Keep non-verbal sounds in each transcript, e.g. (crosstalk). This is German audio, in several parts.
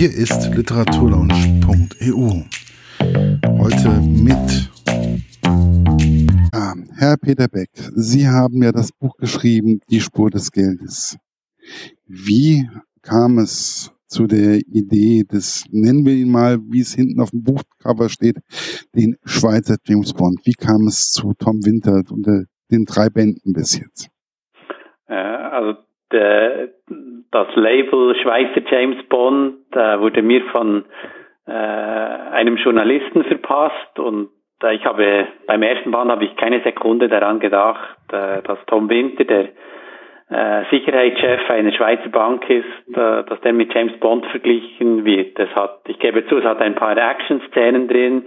Hier ist literaturlaunch.eu. Heute mit ah, Herr Peter Beck. Sie haben ja das Buch geschrieben, Die Spur des Geldes. Wie kam es zu der Idee des, nennen wir ihn mal, wie es hinten auf dem Buchcover steht, den Schweizer James Bond? Wie kam es zu Tom Winter und den drei Bänden bis jetzt? Äh, also der, das Label Schweizer James Bond äh, wurde mir von äh, einem Journalisten verpasst und äh, ich habe beim ersten Band habe ich keine Sekunde daran gedacht, äh, dass Tom Winter, der äh, Sicherheitschef einer Schweizer Bank ist, äh, dass der mit James Bond verglichen wird. Es hat, ich gebe zu, es hat ein paar Action-Szenen drin.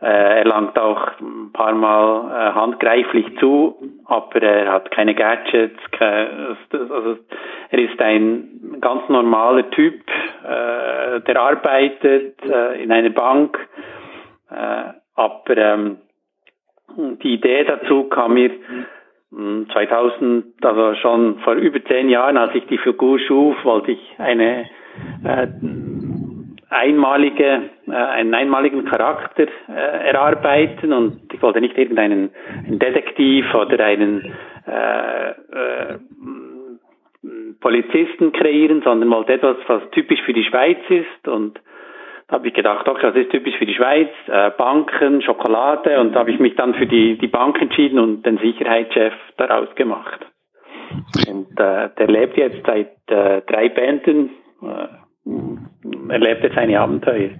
Äh, er langt auch ein paar Mal äh, handgreiflich zu, aber er hat keine Gadgets. Keine, also er ist ein ganz normaler Typ, äh, der arbeitet äh, in einer Bank. Äh, aber ähm, die Idee dazu kam mir 2000, hm, also schon vor über zehn Jahren, als ich die Figur schuf, wollte ich eine äh, einmalige, äh, einen einmaligen Charakter äh, erarbeiten und ich wollte nicht irgendeinen einen Detektiv oder einen äh, äh, Polizisten kreieren, sondern wollte etwas, was typisch für die Schweiz ist und habe ich gedacht, okay, das ist typisch für die Schweiz, äh, Banken, Schokolade und habe ich mich dann für die, die Bank entschieden und den Sicherheitschef daraus gemacht. Und äh, der lebt jetzt seit äh, drei Bänden, äh, erlebt jetzt seine Abenteuer.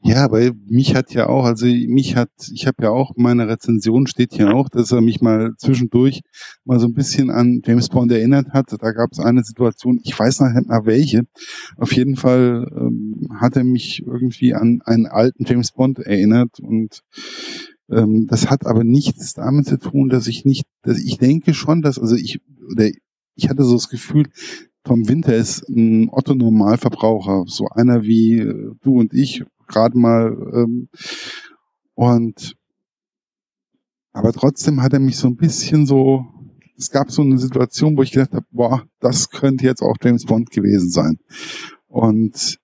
Ja, weil mich hat ja auch, also mich hat, ich habe ja auch, meine Rezension steht hier auch, dass er mich mal zwischendurch mal so ein bisschen an James Bond erinnert hat. Da gab es eine Situation, ich weiß nicht mal welche. Auf jeden Fall ähm, hat er mich irgendwie an einen alten James Bond erinnert und ähm, das hat aber nichts damit zu tun, dass ich nicht, dass ich denke schon, dass, also ich, oder ich hatte so das Gefühl, Tom Winter ist ein Otto-Normalverbraucher, so einer wie äh, du und ich, gerade mal. Ähm, und aber trotzdem hat er mich so ein bisschen so, es gab so eine Situation, wo ich gedacht habe, boah, das könnte jetzt auch James Bond gewesen sein. Und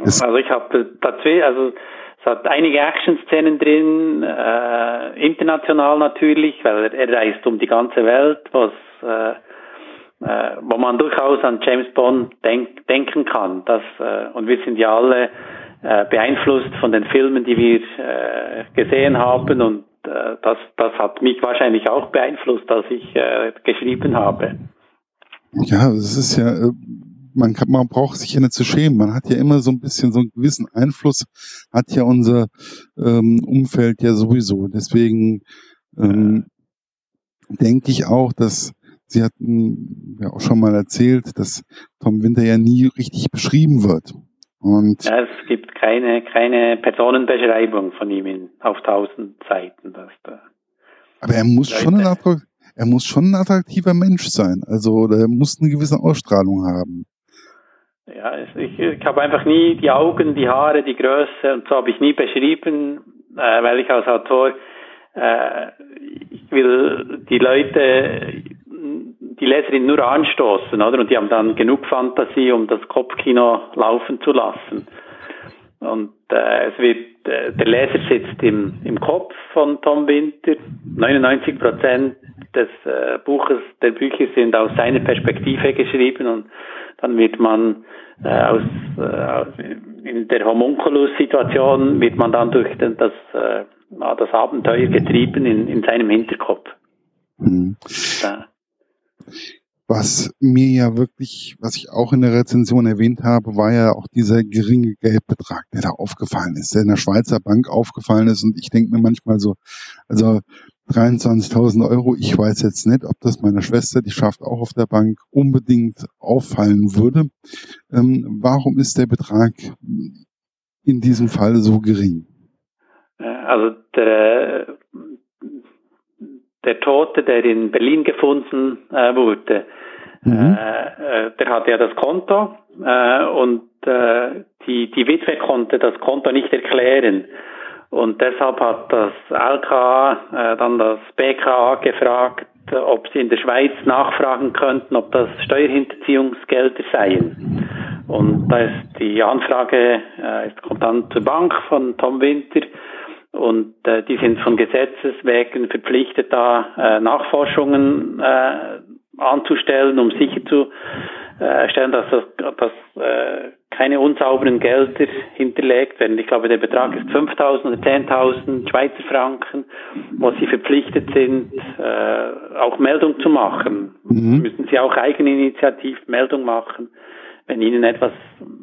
also ich habe tatsächlich, also es hat einige Action-Szenen drin, äh, international natürlich, weil er, er reist um die ganze Welt, was äh, äh, wo man durchaus an James Bond denk, denken kann. Das, äh, und wir sind ja alle äh, beeinflusst von den Filmen, die wir äh, gesehen haben und äh, das, das hat mich wahrscheinlich auch beeinflusst, als ich äh, geschrieben habe. Ja, es ist ja, äh, man, kann, man braucht sich ja nicht zu schämen. Man hat ja immer so ein bisschen so einen gewissen Einfluss, hat ja unser ähm, Umfeld ja sowieso. Deswegen ähm, denke ich auch, dass Sie hatten ja auch schon mal erzählt, dass Tom Winter ja nie richtig beschrieben wird. Und ja, es gibt keine, keine Personenbeschreibung von ihm in, auf tausend Seiten. Dass da aber er muss schon ein, er muss schon ein attraktiver Mensch sein. Also er muss eine gewisse Ausstrahlung haben. Ja, ich, ich habe einfach nie die Augen, die Haare, die Größe und so habe ich nie beschrieben, äh, weil ich als Autor äh, ich will die Leute die Leserin nur anstoßen, oder? Und die haben dann genug Fantasie, um das Kopfkino laufen zu lassen. Und äh, es wird, äh, der Leser sitzt im, im Kopf von Tom Winter. 99 Prozent des äh, Buches, der Bücher sind aus seiner Perspektive geschrieben und dann wird man äh, aus, äh, in der Homunculus-Situation wird man dann durch den, das, äh, das Abenteuer getrieben in, in seinem Hinterkopf. Mhm. Ja. Was mir ja wirklich, was ich auch in der Rezension erwähnt habe, war ja auch dieser geringe Geldbetrag, der da aufgefallen ist, der in der Schweizer Bank aufgefallen ist. Und ich denke mir manchmal so, also 23.000 Euro, ich weiß jetzt nicht, ob das meiner Schwester, die schafft auch auf der Bank, unbedingt auffallen würde. Ähm, warum ist der Betrag in diesem Fall so gering? Also der der Tote, der in Berlin gefunden äh, wurde, mhm. äh, äh der hatte ja das Konto äh, und äh, die, die Witwe konnte das Konto nicht erklären. Und deshalb hat das LKA äh, dann das BKA gefragt, ob sie in der Schweiz nachfragen könnten, ob das Steuerhinterziehungsgelder seien. Und da ist die Anfrage, äh, kommt dann zur Bank von Tom Winter und äh, die sind von Gesetzes wegen verpflichtet, da äh, Nachforschungen äh, anzustellen, um sicherzustellen, dass, das, dass äh, keine unsauberen Gelder hinterlegt werden. Ich glaube, der Betrag ist 5.000 oder 10.000 Schweizer Franken, wo sie verpflichtet sind, äh, auch Meldung zu machen. Mhm. Müssen sie auch eigeninitiativ Meldung machen wenn ihnen etwas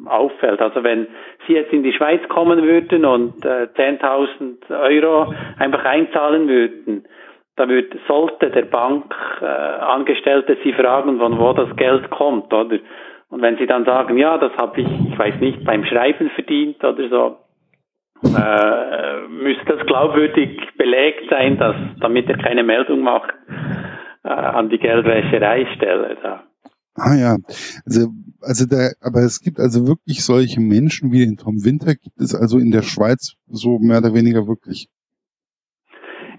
auffällt. Also wenn sie jetzt in die Schweiz kommen würden und äh, 10.000 Euro einfach einzahlen würden, da wird, sollte der Bankangestellte äh, sie fragen, von wo das Geld kommt, oder? Und wenn sie dann sagen, ja, das habe ich, ich weiß nicht, beim Schreiben verdient oder so, äh, müsste das glaubwürdig belegt sein, dass, damit er keine Meldung macht äh, an die Geldwäschereistelle. Da. Ah ja, also, also da, aber es gibt also wirklich solche Menschen wie den Tom Winter, gibt es also in der Schweiz so mehr oder weniger wirklich.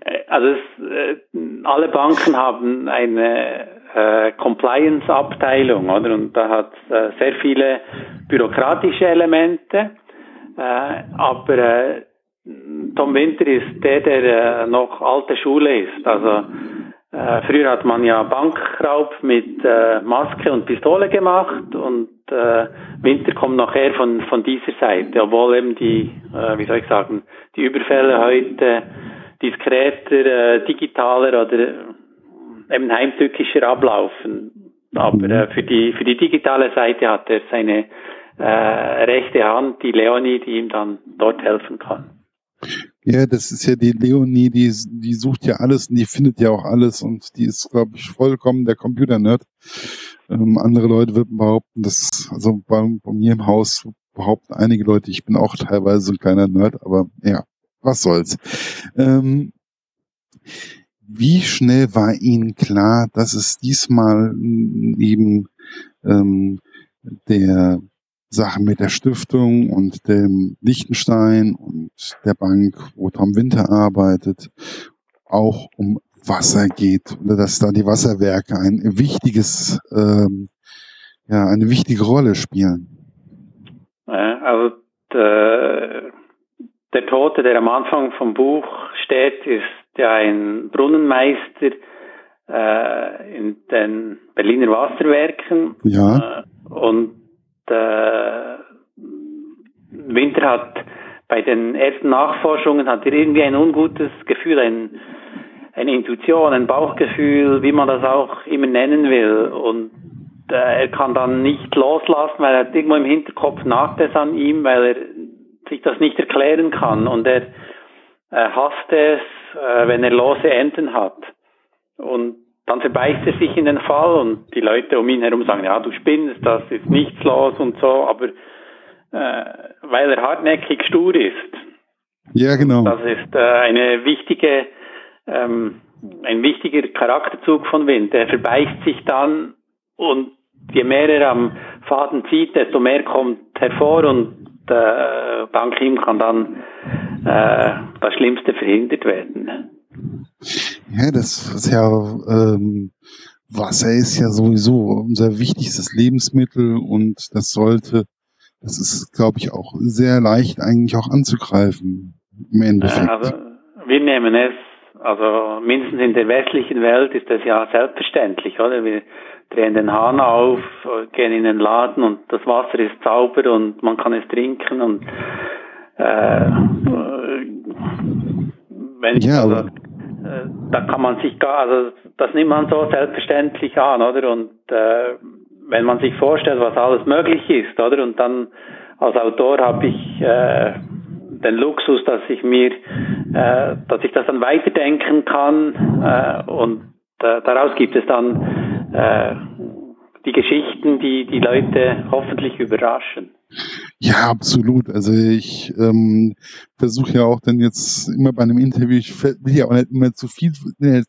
Äh, also es, äh, alle Banken haben eine äh, Compliance-Abteilung, oder? Und da hat äh, sehr viele bürokratische Elemente, äh, aber äh, Tom Winter ist der, der noch alte Schule ist. Also äh, früher hat man ja Bankraub mit äh, Maske und Pistole gemacht und äh, Winter kommt nachher von, von dieser Seite, obwohl eben die, äh, wie soll ich sagen, die Überfälle heute diskreter, äh, digitaler oder eben heimtückischer ablaufen. Aber mhm. äh, für die für die digitale Seite hat er seine äh, rechte Hand, die Leonie, die ihm dann dort helfen kann. Ja, das ist ja die Leonie, die, die sucht ja alles und die findet ja auch alles und die ist, glaube ich, vollkommen der Computer-Nerd. Ähm, andere Leute würden behaupten, dass, also bei, bei mir im Haus behaupten einige Leute, ich bin auch teilweise ein kleiner Nerd, aber ja, was soll's. Ähm, wie schnell war Ihnen klar, dass es diesmal eben ähm, der Sache mit der Stiftung und dem Liechtenstein und der Bank, wo Tom Winter arbeitet, auch um Wasser geht oder dass da die Wasserwerke ein wichtiges, ähm, ja, eine wichtige Rolle spielen. Also der, der Tote, der am Anfang vom Buch steht, ist ja ein Brunnenmeister äh, in den Berliner Wasserwerken. Ja. Äh, und äh, Winter hat bei den ersten Nachforschungen hat er irgendwie ein ungutes Gefühl, ein, eine Intuition, ein Bauchgefühl, wie man das auch immer nennen will. Und äh, er kann dann nicht loslassen, weil er irgendwo im Hinterkopf nagt es an ihm, weil er sich das nicht erklären kann. Und er äh, hasst es, äh, wenn er lose Enden hat. Und dann verbeißt er sich in den Fall und die Leute um ihn herum sagen, ja, du spinnst, das ist nichts los und so, aber äh, weil er hartnäckig stur ist. Ja, genau. Das ist äh, eine wichtige, ähm, ein wichtiger Charakterzug von Wind. Er verbeißt sich dann und je mehr er am Faden zieht, desto mehr kommt hervor und äh, dank ihm kann dann äh, das Schlimmste verhindert werden. Ja, das ist ja, ähm, Wasser ist ja sowieso unser wichtigstes Lebensmittel und das sollte, das ist, glaube ich, auch sehr leicht eigentlich auch anzugreifen im Endeffekt. Also, wir nehmen es, also mindestens in der westlichen Welt ist das ja selbstverständlich, oder? Wir drehen den Hahn auf, gehen in den Laden und das Wasser ist sauber und man kann es trinken und äh, wenn ich ja, also, äh, da kann man sich gar, also das nimmt man so selbstverständlich an, oder? Und äh, wenn man sich vorstellt, was alles möglich ist, oder? Und dann als Autor habe ich äh, den Luxus, dass ich mir, äh, dass ich das dann weiterdenken kann äh, und äh, daraus gibt es dann äh, die Geschichten, die die Leute hoffentlich überraschen. Ja, absolut. Also ich ähm, versuche ja auch dann jetzt immer bei einem Interview, ich will ja auch nicht immer zu viel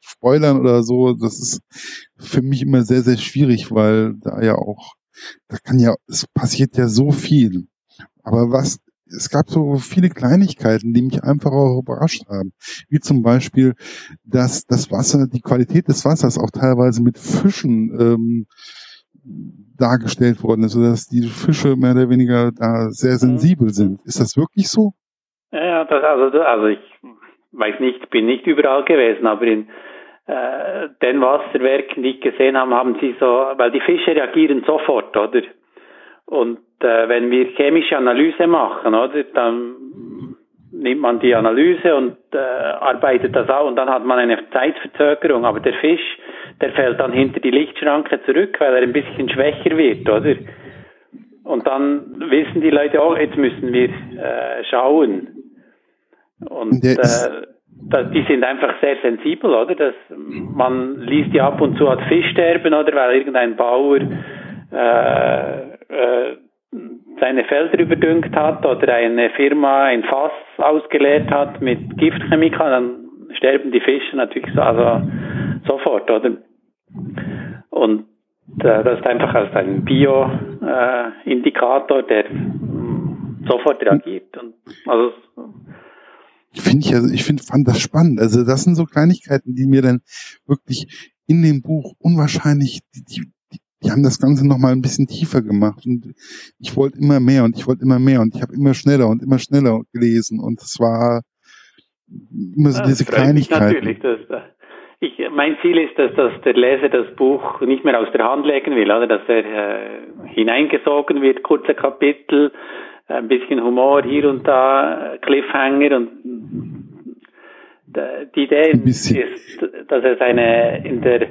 spoilern oder so. Das ist für mich immer sehr, sehr schwierig, weil da ja auch, da kann ja, es passiert ja so viel. Aber was, es gab so viele Kleinigkeiten, die mich einfach auch überrascht haben. Wie zum Beispiel, dass das Wasser, die Qualität des Wassers auch teilweise mit Fischen ähm, dargestellt worden ist, dass die Fische mehr oder weniger da sehr sensibel mhm. sind. Ist das wirklich so? Ja, das, also, also ich weiß nicht, bin nicht überall gewesen, aber in äh, den Wasserwerken, die ich gesehen habe, haben sie so, weil die Fische reagieren sofort, oder? Und äh, wenn wir chemische Analyse machen, oder, dann nimmt man die Analyse und äh, arbeitet das auch und dann hat man eine Zeitverzögerung. Aber der Fisch, der fällt dann hinter die Lichtschranke zurück, weil er ein bisschen schwächer wird, oder? Und dann wissen die Leute auch, jetzt müssen wir äh, schauen. Und äh, das, die sind einfach sehr sensibel, oder? Das, man liest ja ab und zu hat Fischsterben, oder? Weil irgendein Bauer äh, äh, seine Felder überdüngt hat oder eine Firma ein Fass ausgeleert hat mit Giftchemikalien, dann sterben die Fische natürlich so, also sofort, oder? Und äh, das ist einfach als ein Bio-Indikator, äh, der mm, sofort reagiert. Und also ich finde ich, also ich finde, fand das spannend. Also das sind so Kleinigkeiten, die mir dann wirklich in dem Buch unwahrscheinlich, die, die, die haben das Ganze nochmal ein bisschen tiefer gemacht und ich wollte immer mehr und ich wollte immer mehr und ich habe immer schneller und immer schneller gelesen und es war immer so ja, diese Kleinigkeiten. Natürlich, dass, ich, mein Ziel ist, dass, dass der Leser das Buch nicht mehr aus der Hand legen will, oder dass er äh, hineingesogen wird, kurze Kapitel, ein bisschen Humor hier und da, Cliffhanger und die Idee ist, dass es eine in der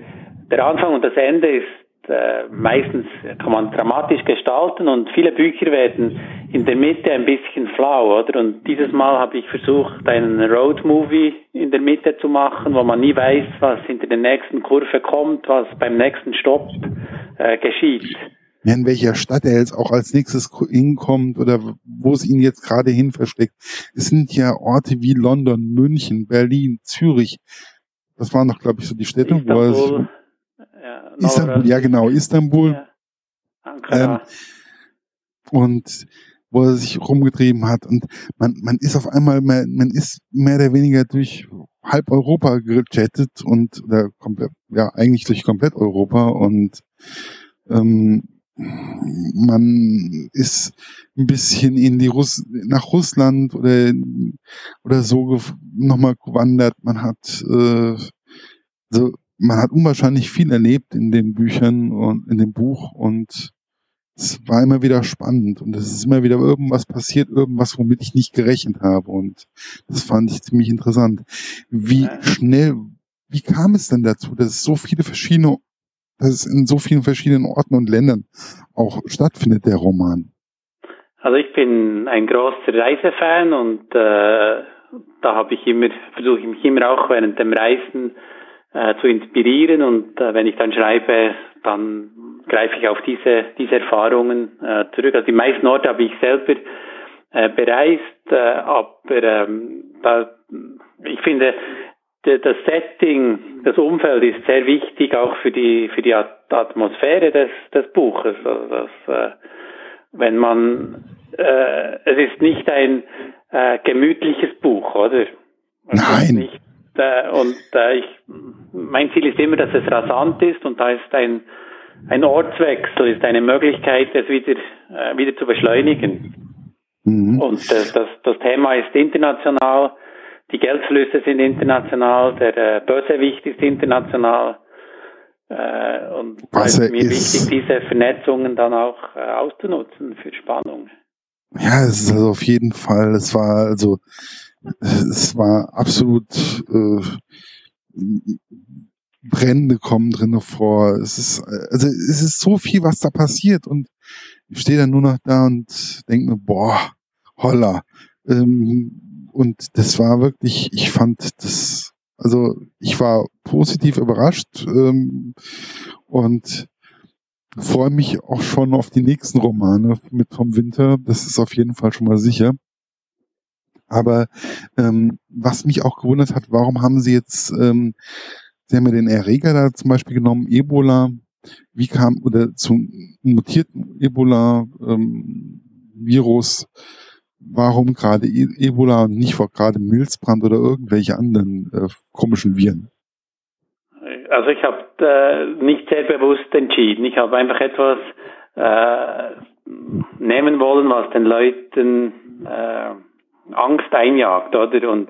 der Anfang und das Ende ist äh, meistens kann man dramatisch gestalten und viele Bücher werden in der Mitte ein bisschen flau, oder? Und dieses Mal habe ich versucht, einen Road-Movie in der Mitte zu machen, wo man nie weiß, was hinter der nächsten Kurve kommt, was beim nächsten Stopp äh, geschieht. in welcher Stadt er jetzt auch als nächstes hinkommt oder wo es ihn jetzt gerade hin versteckt. Es sind ja Orte wie London, München, Berlin, Zürich. Das waren doch, glaube ich, so die Städte, Istanbul. wo er sich Istanbul, ja genau, Istanbul. Ja. Ähm, und wo er sich rumgetrieben hat. Und man, man ist auf einmal, mehr, man ist mehr oder weniger durch halb Europa gechattet und oder komplett, ja, eigentlich durch komplett Europa und ähm, man ist ein bisschen in die Russ nach Russland oder oder so nochmal gewandert. Man hat äh, so man hat unwahrscheinlich viel erlebt in den Büchern und in dem Buch und es war immer wieder spannend und es ist immer wieder irgendwas passiert, irgendwas, womit ich nicht gerechnet habe und das fand ich ziemlich interessant. Wie schnell, wie kam es denn dazu, dass es so viele verschiedene, dass es in so vielen verschiedenen Orten und Ländern auch stattfindet, der Roman? Also ich bin ein großer Reisefan und äh, da habe ich immer, versuche ich mich immer auch während dem Reisen äh, zu inspirieren und äh, wenn ich dann schreibe, dann greife ich auf diese, diese Erfahrungen äh, zurück. Also die meisten Orte habe ich selber äh, bereist, äh, aber ähm, da, ich finde, das Setting, das Umfeld ist sehr wichtig auch für die für die Atmosphäre des, des Buches. Also das, äh, wenn man äh, es ist nicht ein äh, gemütliches Buch, oder? Es Nein. Nicht, äh, und äh, ich, mein Ziel ist immer, dass es rasant ist und da ist ein, ein Ortswechsel, ist eine Möglichkeit, es wieder, äh, wieder zu beschleunigen. Mhm. Und das, das, das Thema ist international, die Geldflüsse sind international, der äh, Bösewicht ist international. Äh, und es ist mir wichtig, diese Vernetzungen dann auch äh, auszunutzen für Spannung. Ja, es ist also auf jeden Fall, es war also es war absolut äh, Brände kommen drinne vor. Es ist also es ist so viel, was da passiert und ich stehe dann nur noch da und denke mir, boah, holla. Ähm, und das war wirklich, ich fand das, also ich war positiv überrascht ähm, und freue mich auch schon auf die nächsten Romane mit Tom Winter. Das ist auf jeden Fall schon mal sicher. Aber ähm, was mich auch gewundert hat, warum haben Sie jetzt, ähm, Sie haben ja den Erreger da zum Beispiel genommen, Ebola. Wie kam, oder zum mutierten Ebola-Virus, ähm, warum gerade e Ebola und nicht gerade Milzbrand oder irgendwelche anderen äh, komischen Viren? also ich habe äh, nicht sehr bewusst entschieden. Ich habe einfach etwas äh, nehmen wollen, was den Leuten äh, Angst einjagt, oder? Und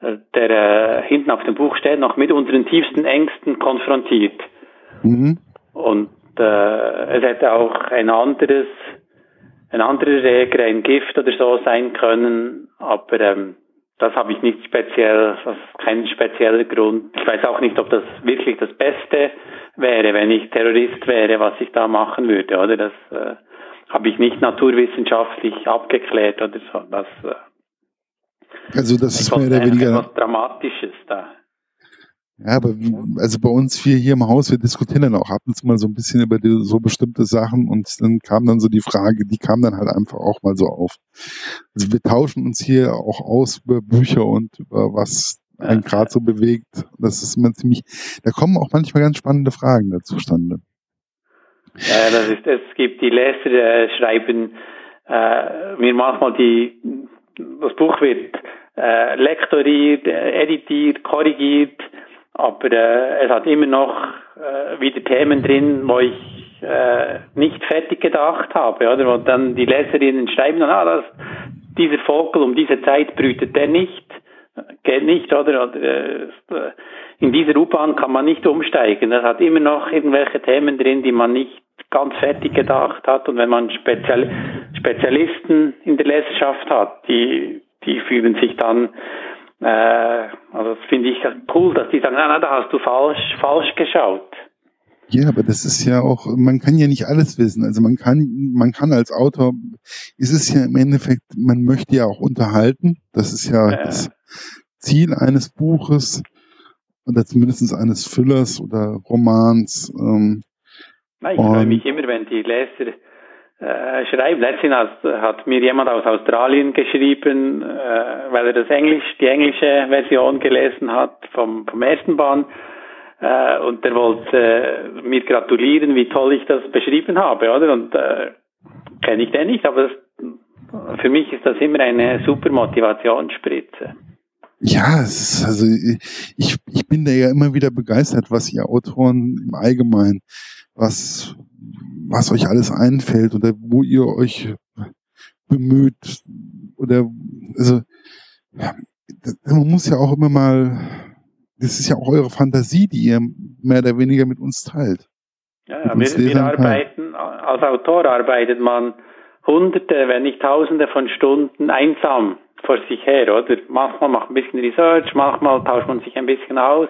äh, der äh, hinten auf dem Buch steht, noch mit unseren tiefsten Ängsten konfrontiert. Mhm. Und äh, es hätte auch ein anderes, ein anderer Reger, ein Gift oder so sein können, aber ähm, das habe ich nicht speziell, das ist kein spezieller Grund. Ich weiß auch nicht, ob das wirklich das Beste wäre, wenn ich Terrorist wäre, was ich da machen würde, oder? Das äh, habe ich nicht naturwissenschaftlich abgeklärt oder so. Das, äh, also das ist mehr oder weniger etwas Dramatisches da. Ja, aber also bei uns wir hier im Haus, wir diskutieren dann auch ab und zu mal so ein bisschen über die, so bestimmte Sachen und dann kam dann so die Frage, die kam dann halt einfach auch mal so auf. Also wir tauschen uns hier auch aus über Bücher und über was einen gerade so bewegt. Das ist immer ziemlich, da kommen auch manchmal ganz spannende Fragen dazu zustande. Ja, das ist, es gibt die Leser, äh, schreiben äh, mir manchmal die, das Buch wird äh, lektoriert, äh, editiert, korrigiert, aber äh, es hat immer noch äh, wieder Themen drin, wo ich äh, nicht fertig gedacht habe, oder? Und dann die Leserinnen schreiben dann, ah, das, dieser Vogel um diese Zeit brütet der nicht, geht nicht, oder? oder äh, in dieser U-Bahn kann man nicht umsteigen. Das hat immer noch irgendwelche Themen drin, die man nicht ganz fertig gedacht hat. Und wenn man Spezial Spezialisten in der Leserschaft hat, die, die fühlen sich dann, äh, also das finde ich cool, dass die sagen, na, na, da hast du falsch, falsch geschaut. Ja, aber das ist ja auch, man kann ja nicht alles wissen. Also man kann, man kann als Autor, ist es ja im Endeffekt, man möchte ja auch unterhalten. Das ist ja, ja. das Ziel eines Buches oder zumindest eines Füllers oder Romans. Ähm, Nein, ich freue mich immer, wenn die Leser äh, schreiben. Letztens hat, mir jemand aus Australien geschrieben, äh, weil er das Englisch, die englische Version gelesen hat vom, vom ersten Band. Äh, und der wollte äh, mir gratulieren, wie toll ich das beschrieben habe, oder? Und äh, kenne ich den nicht, aber das, für mich ist das immer eine super Motivationsspritze. Ja, ist, also ich, ich bin da ja immer wieder begeistert, was ihr Autoren im Allgemeinen was, was euch alles einfällt oder wo ihr euch bemüht oder also man muss ja auch immer mal, das ist ja auch eure Fantasie, die ihr mehr oder weniger mit uns teilt. Ja, wir, wir arbeiten, als Autor arbeitet man hunderte, wenn nicht tausende von Stunden einsam vor sich her, oder? Manchmal macht man ein bisschen Research, manchmal tauscht man sich ein bisschen aus,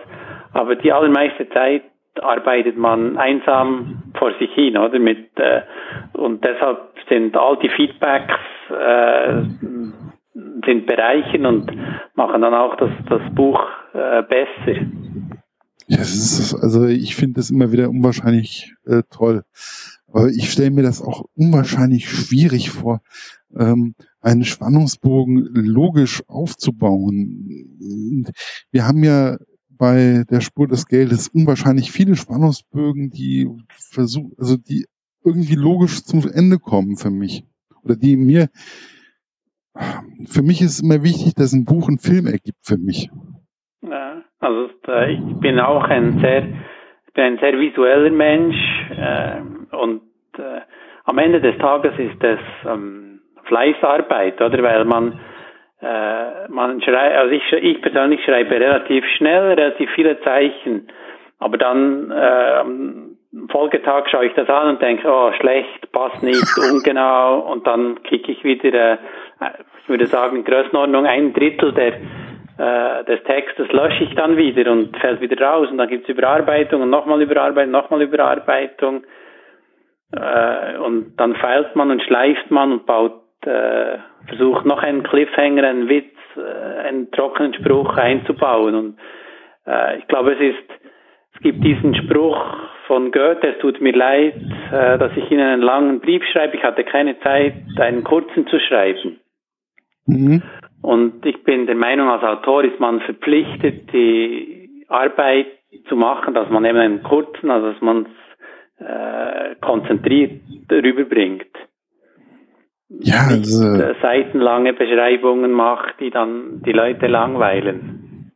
aber die allermeiste Zeit arbeitet man einsam vor sich hin, oder? Mit, äh, und deshalb sind all die Feedbacks äh, sind bereichern und machen dann auch das, das Buch äh, besser. Ja, ist, also ich finde das immer wieder unwahrscheinlich äh, toll. Aber ich stelle mir das auch unwahrscheinlich schwierig vor, ähm, einen Spannungsbogen logisch aufzubauen. Wir haben ja bei der Spur des Geldes unwahrscheinlich viele Spannungsbögen, die versuchen, also die irgendwie logisch zum Ende kommen für mich. Oder die mir, für mich ist immer wichtig, dass ein Buch einen Film ergibt für mich. Ja, also äh, ich bin auch ein sehr, ich bin ein sehr visueller Mensch äh, und äh, am Ende des Tages ist es ähm, Fleißarbeit, oder? Weil man man schreibt, also ich, ich persönlich schreibe relativ schnell, relativ viele Zeichen, aber dann äh, am Folgetag schaue ich das an und denke, oh schlecht, passt nicht, (laughs) ungenau. Und dann kicke ich wieder, äh, ich würde sagen, in Größenordnung ein Drittel der äh, des Textes lösche ich dann wieder und fällt wieder raus. Und dann gibt's Überarbeitung und nochmal Überarbeitung, nochmal Überarbeitung. Äh, und dann feilt man und schleift man und baut äh, versucht noch einen Cliffhanger, einen Witz, äh, einen trockenen Spruch einzubauen. Und äh, ich glaube, es ist, es gibt diesen Spruch von Goethe, es tut mir leid, äh, dass ich Ihnen einen langen Brief schreibe. Ich hatte keine Zeit, einen kurzen zu schreiben. Mhm. Und ich bin der Meinung, als Autor ist man verpflichtet, die Arbeit zu machen, dass man eben einen kurzen, also dass man es äh, konzentriert rüberbringt ja, also, seitenlange Beschreibungen macht, die dann die Leute langweilen.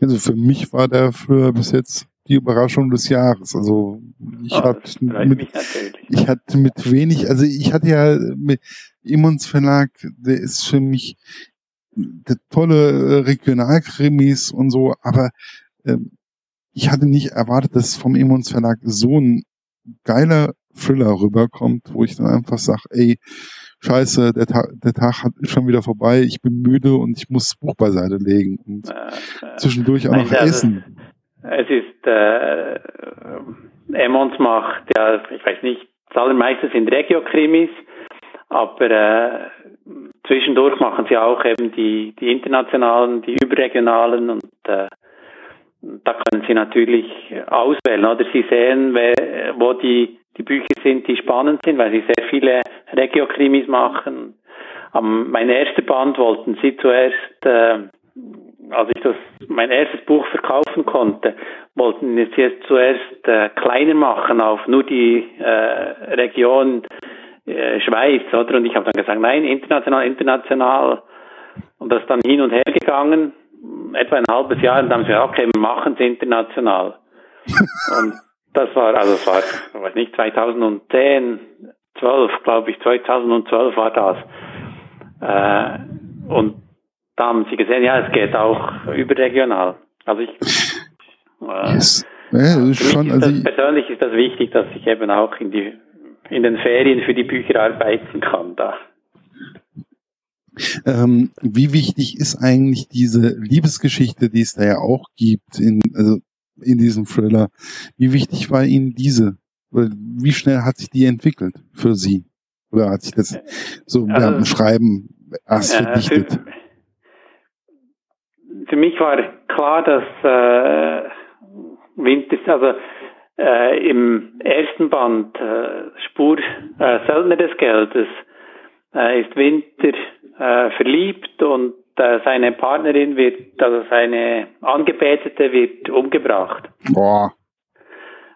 Also für mich war der früher bis jetzt die Überraschung des Jahres. Also ich oh, hatte mit, ich hatte mit wenig, also ich hatte ja mit Immons Verlag, der ist für mich der tolle äh, Regionalkrimis und so, aber äh, ich hatte nicht erwartet, dass vom Immons Verlag so ein geiler Thriller rüberkommt, wo ich dann einfach sage, ey, scheiße, der, Ta der Tag hat, ist schon wieder vorbei, ich bin müde und ich muss das Buch beiseite legen und äh, zwischendurch auch noch essen. Es ist, äh, Emmons macht ja, ich weiß nicht, das allermeiste sind Regio-Krimis, aber äh, zwischendurch machen sie auch eben die, die internationalen, die überregionalen und äh, da können Sie natürlich auswählen oder Sie sehen, wo die, die Bücher sind, die spannend sind, weil Sie sehr viele Regio-Krimis machen. Um, mein erster Band wollten Sie zuerst, äh, als ich das mein erstes Buch verkaufen konnte, wollten Sie es zuerst äh, kleiner machen auf nur die äh, Region äh, Schweiz, oder? Und ich habe dann gesagt, nein, international, international. Und das ist dann hin und her gegangen etwa ein halbes Jahr und dann haben sie gesagt, okay, wir machen es international. (laughs) und das war, also es war, weiß nicht, 2010, 12, glaube ich, 2012 war das. Äh, und da haben sie gesehen, ja, es geht auch überregional. Also ich, äh, yes. ja, ist schon, ist also persönlich ist das wichtig, dass ich eben auch in die in den Ferien für die Bücher arbeiten kann da. Ähm, wie wichtig ist eigentlich diese Liebesgeschichte, die es da ja auch gibt in, also in diesem Thriller? Wie wichtig war Ihnen diese? Oder wie schnell hat sich die entwickelt für Sie? Oder hat sich das so also, dem Schreiben erst verdichtet? Für, für, mich war klar, dass äh, Winter, also äh, im ersten Band äh, Spur äh, Söldner des Geldes äh, ist Winter äh, verliebt und seine Partnerin wird, also seine Angebetete wird umgebracht. Boah.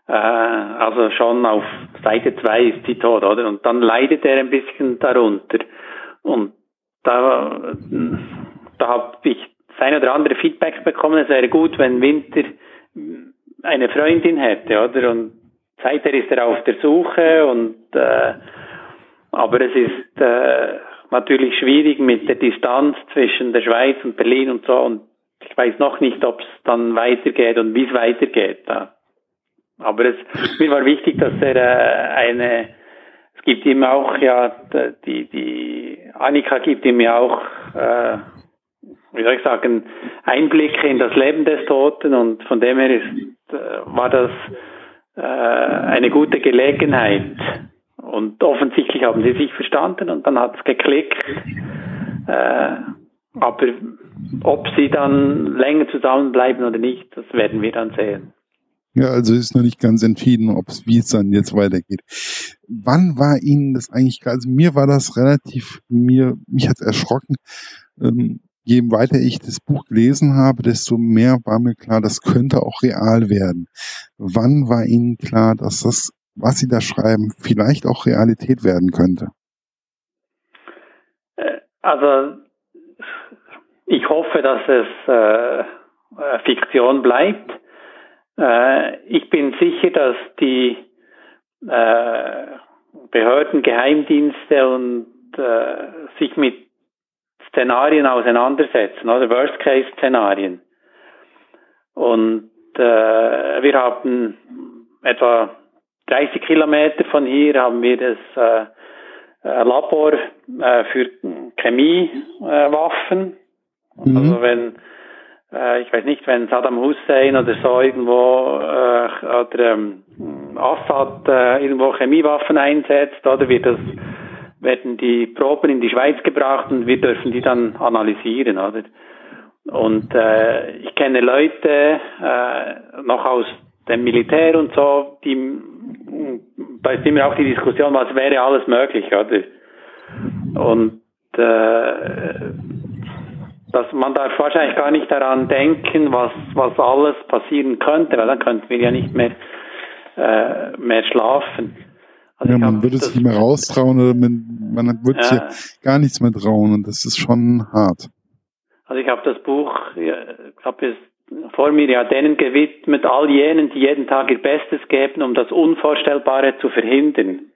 Äh, also schon auf Seite 2 ist sie tot, oder? Und dann leidet er ein bisschen darunter. Und da, da habe ich sein oder andere Feedback bekommen, es wäre gut, wenn Winter eine Freundin hätte, oder? Und seither ist er auf der Suche und äh, aber es ist äh, natürlich schwierig mit der Distanz zwischen der Schweiz und Berlin und so. Und ich weiß noch nicht, ob es dann weitergeht und wie es weitergeht. Ja. Aber es, mir war wichtig, dass er äh, eine, es gibt ihm auch, ja, die, die, Annika gibt ihm ja auch, äh, wie soll ich sagen, Einblicke in das Leben des Toten und von dem her ist, äh, war das äh, eine gute Gelegenheit, und offensichtlich haben sie sich verstanden und dann hat es geklickt. Äh, aber ob sie dann länger zusammenbleiben oder nicht, das werden wir dann sehen. Ja, also ist noch nicht ganz entschieden, ob es wie es dann jetzt weitergeht. Wann war Ihnen das eigentlich? Also mir war das relativ, mir mich hat erschrocken. Ähm, je weiter ich das Buch gelesen habe, desto mehr war mir klar, das könnte auch real werden. Wann war Ihnen klar, dass das was Sie da schreiben, vielleicht auch Realität werden könnte? Äh, also ich hoffe, dass es äh, äh, Fiktion bleibt. Äh, ich bin sicher, dass die äh, Behörden, Geheimdienste und äh, sich mit Szenarien auseinandersetzen, oder Worst-Case-Szenarien. Und wir haben etwa 30 Kilometer von hier haben wir das äh, äh Labor äh, für Chemiewaffen. Äh, mhm. Also wenn, äh, ich weiß nicht, wenn Saddam Hussein oder so irgendwo äh, oder ähm, Assad äh, irgendwo Chemiewaffen einsetzt, oder wird das werden die Proben in die Schweiz gebracht und wir dürfen die dann analysieren, oder? Und äh, ich kenne Leute äh, noch aus dem Militär und so, die da ist immer auch die Diskussion, was wäre alles möglich, oder? Und äh, dass man darf wahrscheinlich gar nicht daran denken, was, was alles passieren könnte, weil dann könnten wir ja nicht mehr, äh, mehr schlafen. Also ja, man würde sich nicht mehr raustrauen oder man, man würde ja. sich gar nichts mehr trauen und das ist schon hart. Also ich habe das Buch, ich habe es vor mir ja denen gewidmet, all jenen, die jeden Tag ihr Bestes geben, um das Unvorstellbare zu verhindern.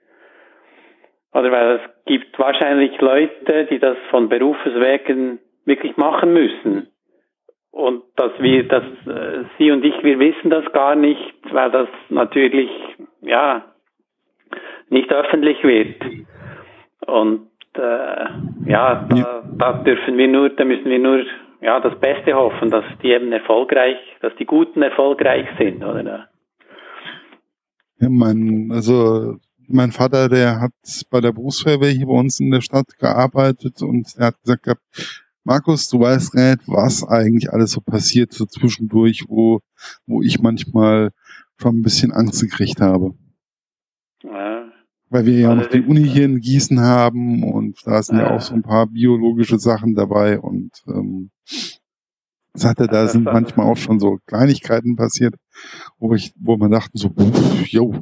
Oder weil es gibt wahrscheinlich Leute, die das von Berufswegen wirklich machen müssen. Und dass wir, dass äh, Sie und ich, wir wissen das gar nicht, weil das natürlich, ja, nicht öffentlich wird. Und äh, ja, da, da dürfen wir nur, da müssen wir nur ja das Beste hoffen, dass die eben erfolgreich, dass die Guten erfolgreich sind, oder? Ja, mein, also mein Vater, der hat bei der Berufsfeuerwehr hier bei uns in der Stadt gearbeitet und er hat gesagt gehabt, Markus, du weißt nicht, was eigentlich alles so passiert, so zwischendurch, wo, wo ich manchmal schon ein bisschen Angst gekriegt habe. Ja. Weil wir ja noch die Uni hier in Gießen haben und da sind ja, ja auch so ein paar biologische Sachen dabei und ähm, sagte, da sind (laughs) manchmal auch schon so Kleinigkeiten passiert, wo ich, wo man dachte so, jo.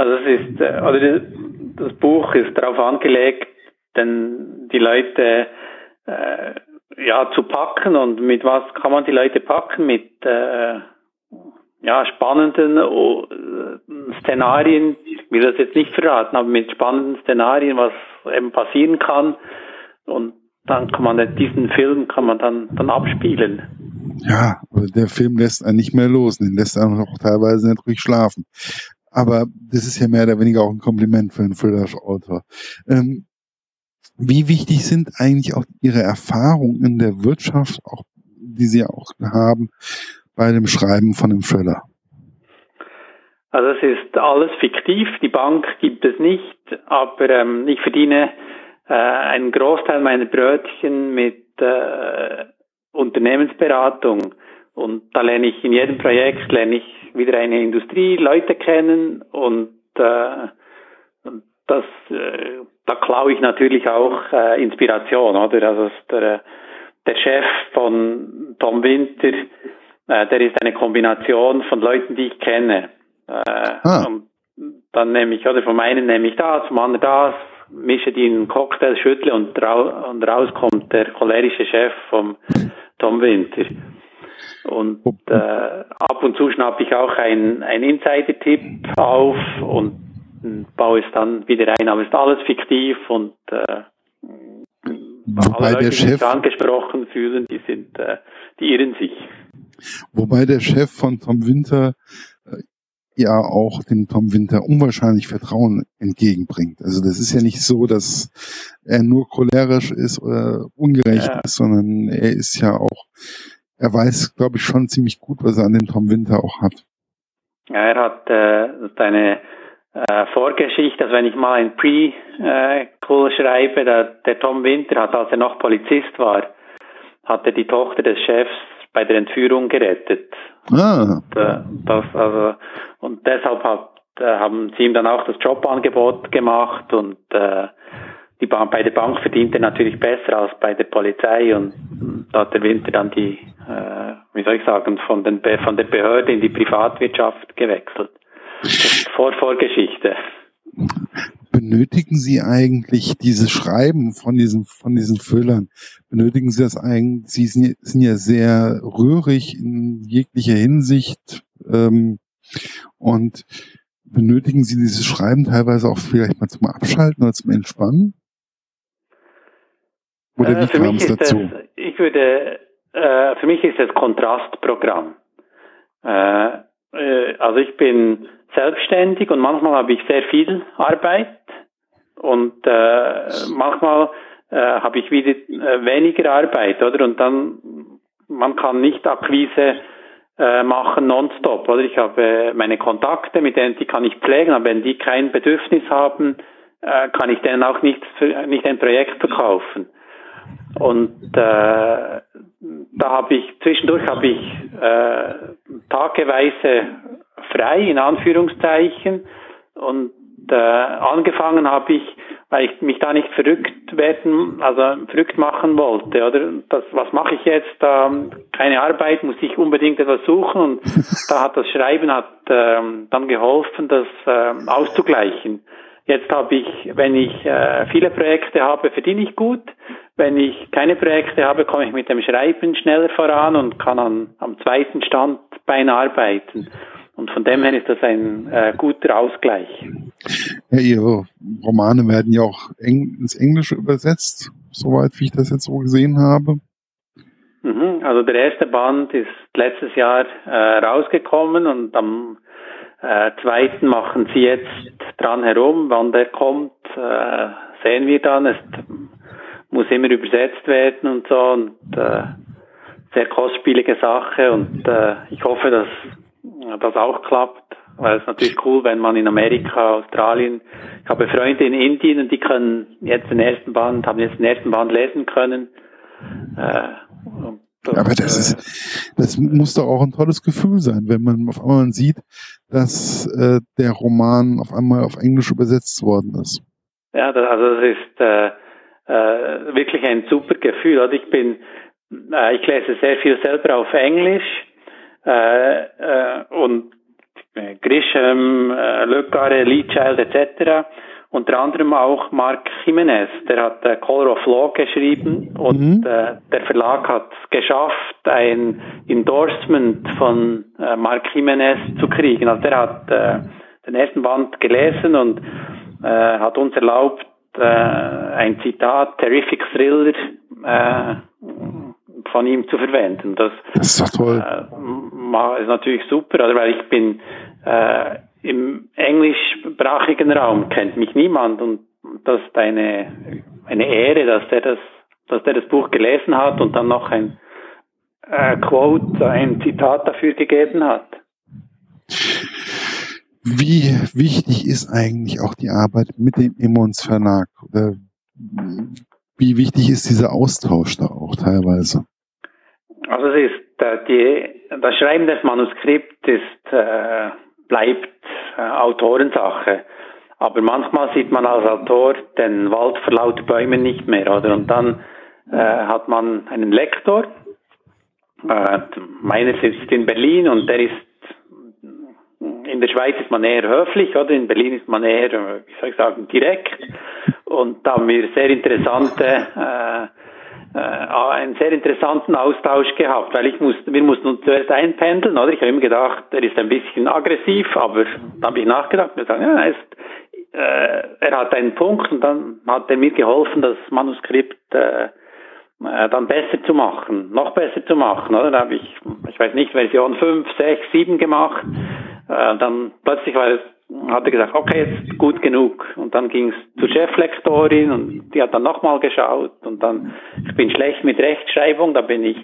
Also es ist, also das Buch ist darauf angelegt, denn die Leute äh, ja zu packen und mit was kann man die Leute packen? Mit äh, ja, spannenden uh, Szenarien, ich will das jetzt nicht verraten, aber mit spannenden Szenarien, was eben passieren kann. Und dann kann man diesen Film kann man dann, dann abspielen. Ja, der Film lässt einen nicht mehr los, den lässt einen auch teilweise nicht ruhig schlafen. Aber das ist ja mehr oder weniger auch ein Kompliment für einen Thriller-Autor. Ähm, wie wichtig sind eigentlich auch Ihre Erfahrungen in der Wirtschaft, auch die Sie auch haben, bei dem Schreiben von einem Thriller? Also es ist alles fiktiv, die Bank gibt es nicht, aber ähm, ich verdiene äh, einen Großteil meiner Brötchen mit äh, Unternehmensberatung und da lerne ich in jedem Projekt lerne ich wieder eine Industrie, Leute kennen und äh, das äh, da klaue ich natürlich auch äh, Inspiration, oder? Also der, der Chef von Tom Winter äh, der ist eine Kombination von Leuten, die ich kenne. Äh, ah. Und dann nehme ich, oder vom einen nehme ich das, vom anderen das, mische die in einen Cocktail, schüttle und, rau und raus kommt der cholerische Chef vom Tom Winter. Und äh, ab und zu schnappe ich auch ein, ein Insider-Tipp auf und baue es dann wieder ein. Aber es ist alles fiktiv und äh, Wobei alle Leute, der Chef, die sich angesprochen fühlen, die sind, äh, die irren sich. Wobei der Chef von Tom Winter äh, ja auch dem Tom Winter unwahrscheinlich Vertrauen entgegenbringt. Also das ist ja nicht so, dass er nur cholerisch ist oder ungerecht ja. ist, sondern er ist ja auch, er weiß, glaube ich, schon ziemlich gut, was er an dem Tom Winter auch hat. Ja, er hat äh, eine äh, Vorgeschichte, also wenn ich mal ein Pre-Call schreibe, der, der Tom Winter hat, als er noch Polizist war, hatte die Tochter des Chefs bei der Entführung gerettet. Ah. Und, äh, das, also, und deshalb hat, äh, haben sie ihm dann auch das Jobangebot gemacht und äh, die Bank, bei der Bank verdient er natürlich besser als bei der Polizei und da hat der Winter dann die, äh, wie soll ich sagen, von, den, von der Behörde in die Privatwirtschaft gewechselt. (laughs) Vor Vorgeschichte benötigen Sie eigentlich dieses Schreiben von diesen, von diesen Füllern? Benötigen Sie das eigentlich? Sie sind, sind ja sehr rührig in jeglicher Hinsicht, ähm, und benötigen Sie dieses Schreiben teilweise auch vielleicht mal zum Abschalten oder zum Entspannen? Oder äh, wie kam es dazu? Das, ich würde, äh, für mich ist es Kontrastprogramm. Äh, äh, also ich bin selbstständig und manchmal habe ich sehr viel Arbeit und äh, manchmal äh, habe ich wieder äh, weniger Arbeit, oder? Und dann man kann nicht Akquise äh, machen nonstop, oder? Ich habe meine Kontakte, mit denen die kann ich pflegen, aber wenn die kein Bedürfnis haben, äh, kann ich denen auch nicht nicht ein Projekt verkaufen. Und äh, da habe ich zwischendurch habe ich äh, tageweise frei in Anführungszeichen und äh, angefangen habe ich, weil ich mich da nicht verrückt werden, also verrückt machen wollte, oder? Das, was mache ich jetzt? Da keine Arbeit, muss ich unbedingt etwas suchen und (laughs) da hat das Schreiben hat äh, dann geholfen, das äh, auszugleichen. Jetzt habe ich, wenn ich äh, viele Projekte habe, verdiene ich gut. wenn ich keine Projekte habe, komme ich mit dem Schreiben schneller voran und kann an, am zweiten Standbein arbeiten. Und von dem her ist das ein äh, guter Ausgleich. Ja, Ihre Romane werden ja auch eng, ins Englische übersetzt, soweit wie ich das jetzt so gesehen habe. Mhm, also der erste Band ist letztes Jahr äh, rausgekommen und am äh, zweiten machen sie jetzt dran herum. Wann der kommt, äh, sehen wir dann. Es muss immer übersetzt werden und so und äh, sehr kostspielige Sache und äh, ich hoffe, dass das auch klappt, weil es natürlich cool, wenn man in Amerika, Australien, ich habe Freunde in Indien und die können jetzt den ersten Band, haben jetzt den ersten Band lesen können. Äh, das, Aber das äh, ist, das muss doch auch ein tolles Gefühl sein, wenn man auf einmal sieht, dass äh, der Roman auf einmal auf Englisch übersetzt worden ist. Ja, das, also das ist äh, äh, wirklich ein super Gefühl. Also ich bin, äh, ich lese sehr viel selber auf Englisch äh, äh, und äh, Grisham, äh, Carré, Lee Child etc. Unter anderem auch Mark Jimenez, der hat äh, Color of Law geschrieben und mhm. äh, der Verlag hat es geschafft, ein Endorsement von äh, Mark Jimenez zu kriegen. Also der hat äh, den ersten Band gelesen und äh, hat uns erlaubt, äh, ein Zitat, Terrific Thriller, äh, von ihm zu verwenden. Das, das ist doch toll. Äh, ist natürlich super, also weil ich bin äh, im englischsprachigen Raum kennt mich niemand und das ist eine, eine Ehre, dass der das, dass der das Buch gelesen hat und dann noch ein äh, Quote, ein Zitat dafür gegeben hat. Wie wichtig ist eigentlich auch die Arbeit mit dem Emmons Verlag? Wie wichtig ist dieser Austausch da auch teilweise? Also es ist äh, die, das Schreiben des Manuskripts ist, äh, bleibt äh, Autorensache. Aber manchmal sieht man als Autor den Wald vor lauter Bäumen nicht mehr, oder? Und dann äh, hat man einen Lektor. Äh, meiner sitzt in Berlin und der ist in der Schweiz ist man eher höflich, oder? In Berlin ist man eher, wie soll ich sagen, direkt. Und da haben wir sehr interessante, äh, äh, einen sehr interessanten Austausch gehabt, weil ich musste, wir mussten uns zuerst einpendeln, oder? Ich habe immer gedacht, er ist ein bisschen aggressiv, aber dann habe ich nachgedacht und gesagt, ja, er ist, äh, er hat einen Punkt und dann hat er mir geholfen, das Manuskript äh, äh, dann besser zu machen, noch besser zu machen, oder? Da habe ich, ich weiß nicht, Version 5, 6, 7 gemacht äh, dann plötzlich war es, hat er gesagt, okay, jetzt gut genug. Und dann ging es zur Cheflektorin und die hat dann nochmal geschaut und dann, ich bin schlecht mit Rechtschreibung, da bin ich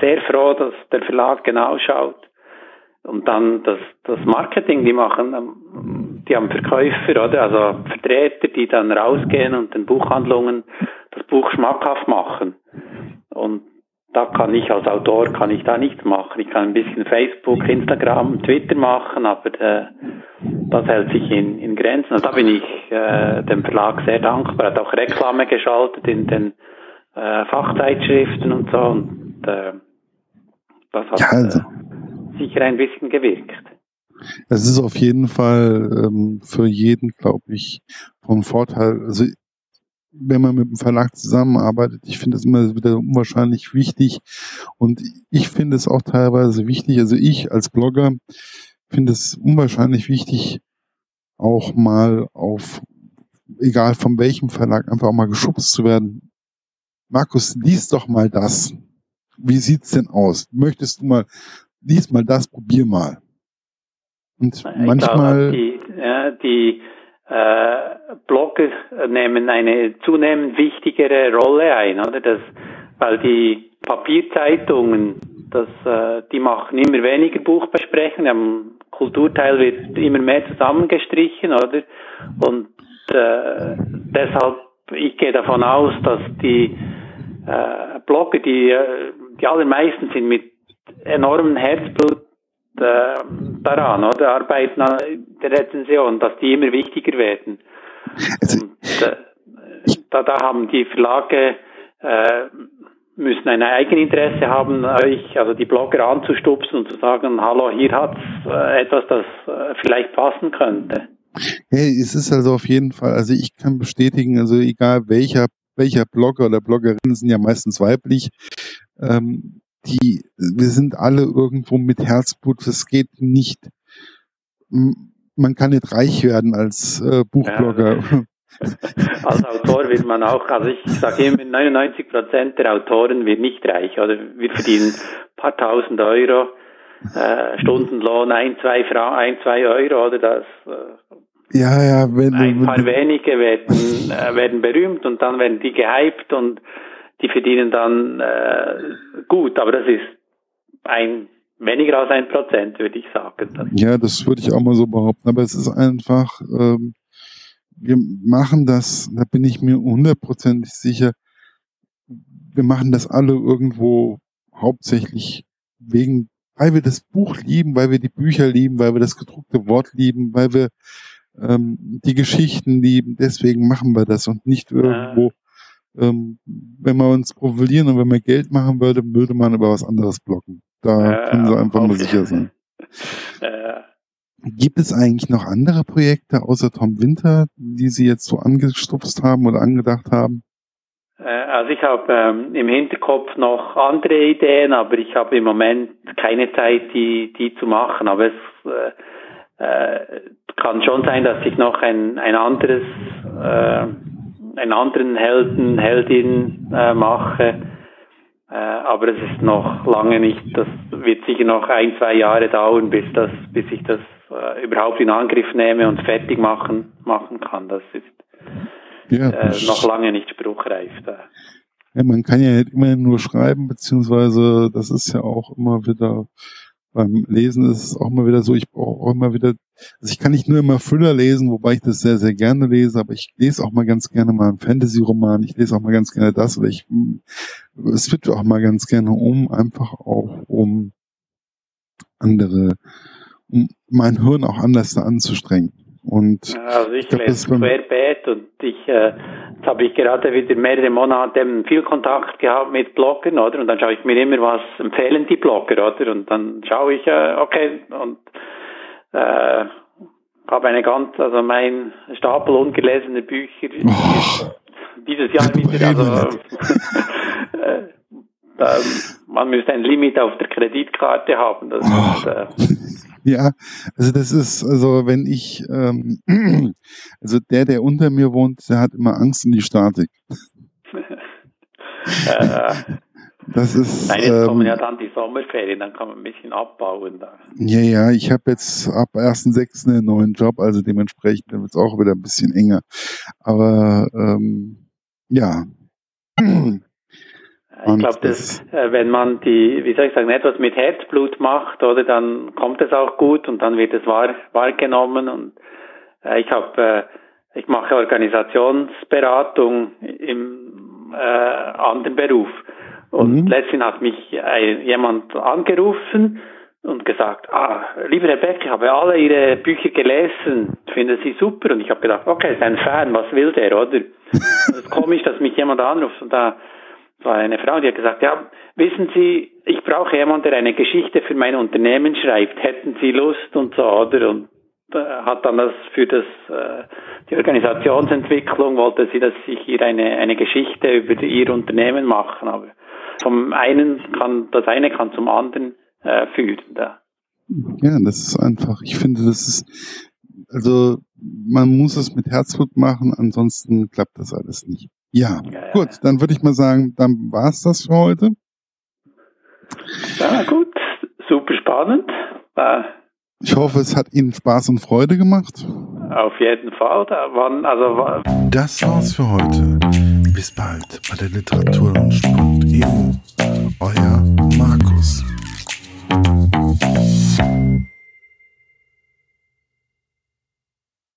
sehr froh, dass der Verlag genau schaut. Und dann das, das Marketing, die machen, ähm, die haben Verkäufer, oder? Also Vertreter, die dann rausgehen und den Buchhandlungen das Buch schmackhaft machen. Und da kann ich als Autor kann ich da nichts machen. Ich kann ein bisschen Facebook, Instagram, Twitter machen, aber äh, das hält sich in, in Grenzen. Und da bin ich äh, dem Verlag sehr dankbar. Er hat auch Reklame geschaltet in den äh, Fachzeitschriften und so. Und äh, das hat ja, also. äh, sicher ein bisschen gewirkt. Es ist auf jeden Fall ähm, für jeden, glaube ich, von Vorteil. Also wenn man mit dem Verlag zusammenarbeitet. Ich finde es immer wieder unwahrscheinlich wichtig und ich finde es auch teilweise wichtig, also ich als Blogger finde es unwahrscheinlich wichtig, auch mal auf, egal von welchem Verlag, einfach mal geschubst zu werden. Markus, lies doch mal das. Wie sieht's denn aus? Möchtest du mal, lies mal das, probier mal. Und ich manchmal. Die, ja, die äh, Blogger nehmen eine zunehmend wichtigere Rolle ein, oder? Das, weil die Papierzeitungen, das, äh, die machen immer weniger Buchbesprechungen, am Kulturteil wird immer mehr zusammengestrichen, oder? Und äh, deshalb, ich gehe davon aus, dass die äh, Blogger, die, äh, die allermeisten sind mit enormem Herzblut äh, daran, oder? Arbeiten an der Rezension, dass die immer wichtiger werden. Also, Und, äh, da, da haben die Verlage äh, müssen ein Eigeninteresse haben, euch, also die Blogger anzustupsen und zu sagen, hallo, hier hat's äh, etwas, das äh, vielleicht passen könnte. Hey, es ist also auf jeden Fall, also ich kann bestätigen, also egal welcher welcher Blogger oder Bloggerin sind ja meistens weiblich. Ähm, die, wir sind alle irgendwo mit Herzblut. Es geht nicht, man kann nicht reich werden als äh, Buchblogger. Ja. Als Autor wird man auch, also ich sage immer, 99 Prozent der Autoren wird nicht reich, oder wir verdienen ein paar tausend Euro, äh, Stundenlohn ein, zwei Fra ein, zwei Euro, oder das. Äh, ja, ja, wenn ein paar wenn, wenige werden, äh, werden berühmt und dann werden die gehypt und die verdienen dann äh, gut, aber das ist ein weniger als ein Prozent, würde ich sagen. Ja, das würde ich auch mal so behaupten, aber es ist einfach, ähm, wir machen das, da bin ich mir hundertprozentig sicher, wir machen das alle irgendwo hauptsächlich wegen, weil wir das Buch lieben, weil wir die Bücher lieben, weil wir das gedruckte Wort lieben, weil wir ähm, die Geschichten lieben. Deswegen machen wir das und nicht irgendwo, ähm, wenn wir uns profilieren und wenn wir Geld machen würde, würde man über was anderes blocken. Da ja, können Sie einfach mal sicher sein. Ja. Gibt es eigentlich noch andere Projekte außer Tom Winter, die Sie jetzt so angestupst haben oder angedacht haben? Äh, also ich habe ähm, im Hinterkopf noch andere Ideen, aber ich habe im Moment keine Zeit, die, die zu machen. Aber es äh, äh, kann schon sein, dass ich noch ein, ein anderes, äh, einen anderen Helden, Heldin äh, mache. Äh, aber es ist noch lange nicht, das wird sicher noch ein, zwei Jahre dauern, bis das, bis ich das äh, überhaupt in Angriff nehme und fertig machen, machen kann. Das ist ja, äh, noch lange nicht spruchreif. Da. Ja, man kann ja immer nur schreiben, beziehungsweise das ist ja auch immer wieder beim Lesen ist es auch immer wieder so, ich brauche auch immer wieder, also ich kann nicht nur immer Thriller lesen, wobei ich das sehr, sehr gerne lese, aber ich lese auch mal ganz gerne mal einen Fantasy-Roman, ich lese auch mal ganz gerne das oder ich es wird auch mal ganz gerne um, einfach auch um andere mein Hirn auch anders anzustrengen. Und also ich, ich lese querbeet und ich, äh, jetzt habe ich gerade wieder mehrere Monate viel Kontakt gehabt mit Bloggern, oder? Und dann schaue ich mir immer, was empfehlen die Blogger, oder? Und dann schaue ich, äh, okay, und äh, habe eine ganz, also mein Stapel ungelesene Bücher oh, dieses Jahr wieder, also (laughs) äh, ähm, man müsste ein Limit auf der Kreditkarte haben. Das oh. ist, äh, ja, also das ist, also wenn ich, ähm, (clears throat) also der, der unter mir wohnt, der hat immer Angst um die Statik. äh, (laughs) das ist. Nein, jetzt ähm, kommen ja dann die Sommerferien, dann kann man ein bisschen abbauen. Da. Ja, ja, ich habe jetzt ab 1.6. einen neuen Job, also dementsprechend wird es auch wieder ein bisschen enger. Aber ähm, ja. (clears throat) Ich glaube, dass äh, wenn man die, wie soll ich sagen, etwas mit Herzblut macht, oder dann kommt es auch gut und dann wird es wahr, wahrgenommen. Und äh, ich habe, äh, ich mache Organisationsberatung im äh, anderen Beruf. Und mhm. letztens hat mich jemand angerufen und gesagt, ah, lieber Herr Beck, ich habe alle Ihre Bücher gelesen, finde sie super. Und ich habe gedacht, okay, ist ein Fan, was will der, oder? (laughs) Es ist komisch, dass mich jemand anruft und da war eine Frau, die hat gesagt, ja, wissen Sie, ich brauche jemanden, der eine Geschichte für mein Unternehmen schreibt. Hätten Sie Lust und so, oder? Und äh, hat dann das für das äh, die Organisationsentwicklung wollte sie, dass ich hier eine eine Geschichte über ihr Unternehmen machen. Aber vom einen kann das eine kann zum anderen äh, führen. Da. Ja, das ist einfach. Ich finde, das ist also man muss es mit Herzblut machen, ansonsten klappt das alles nicht. Ja, ja, gut, dann würde ich mal sagen, dann war es das für heute. Ja, gut, super spannend. Äh, ich hoffe, es hat Ihnen Spaß und Freude gemacht. Auf jeden Fall. Da waren, also war das war's für heute. Bis bald bei der Literaturlaunch.eu. Euer Markus.